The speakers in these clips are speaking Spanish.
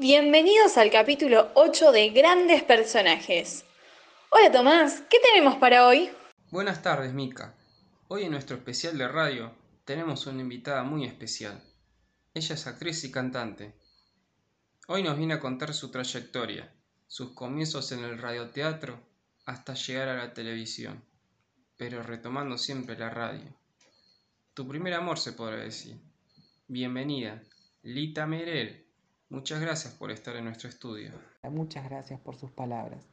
Bienvenidos al capítulo 8 de Grandes Personajes. Hola Tomás, ¿qué tenemos para hoy? Buenas tardes, Mica. Hoy en nuestro especial de radio tenemos una invitada muy especial. Ella es actriz y cantante. Hoy nos viene a contar su trayectoria, sus comienzos en el radioteatro hasta llegar a la televisión, pero retomando siempre la radio. Tu primer amor se podrá decir. Bienvenida, Lita Merel. Muchas gracias por estar en nuestro estudio. Muchas gracias por sus palabras.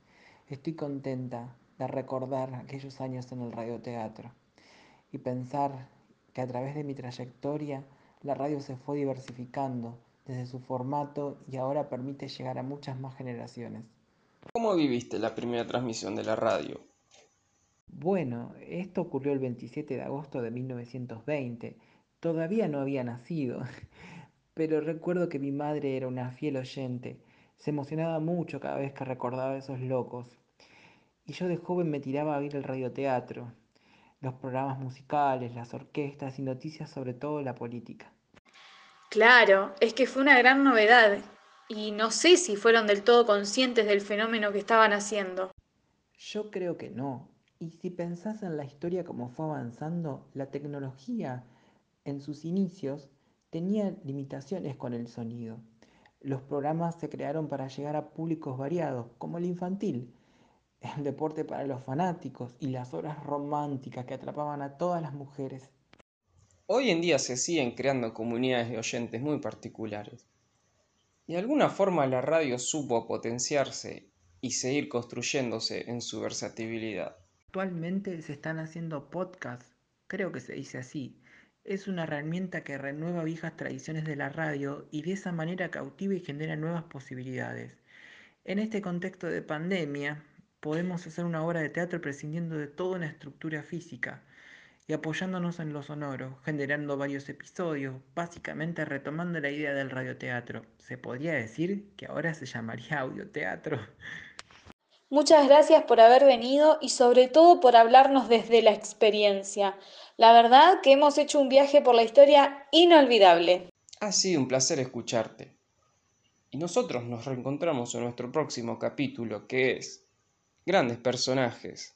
Estoy contenta de recordar aquellos años en el radioteatro y pensar que a través de mi trayectoria la radio se fue diversificando desde su formato y ahora permite llegar a muchas más generaciones. ¿Cómo viviste la primera transmisión de la radio? Bueno, esto ocurrió el 27 de agosto de 1920. Todavía no había nacido, pero recuerdo que mi madre era una fiel oyente. Se emocionaba mucho cada vez que recordaba esos locos. Y yo de joven me tiraba a oír el radioteatro, los programas musicales, las orquestas y noticias sobre todo la política. Claro, es que fue una gran novedad y no sé si fueron del todo conscientes del fenómeno que estaban haciendo. Yo creo que no, y si pensás en la historia como fue avanzando, la tecnología en sus inicios tenía limitaciones con el sonido. Los programas se crearon para llegar a públicos variados, como el infantil, el deporte para los fanáticos y las horas románticas que atrapaban a todas las mujeres. Hoy en día se siguen creando comunidades de oyentes muy particulares. De alguna forma la radio supo potenciarse y seguir construyéndose en su versatilidad. Actualmente se están haciendo podcasts, creo que se dice así. Es una herramienta que renueva viejas tradiciones de la radio y de esa manera cautiva y genera nuevas posibilidades. En este contexto de pandemia, podemos hacer una obra de teatro prescindiendo de toda una estructura física y apoyándonos en lo sonoro, generando varios episodios, básicamente retomando la idea del radioteatro. Se podría decir que ahora se llamaría audioteatro. Muchas gracias por haber venido y sobre todo por hablarnos desde la experiencia. La verdad que hemos hecho un viaje por la historia inolvidable. Ha sido un placer escucharte. Y nosotros nos reencontramos en nuestro próximo capítulo que es Grandes Personajes.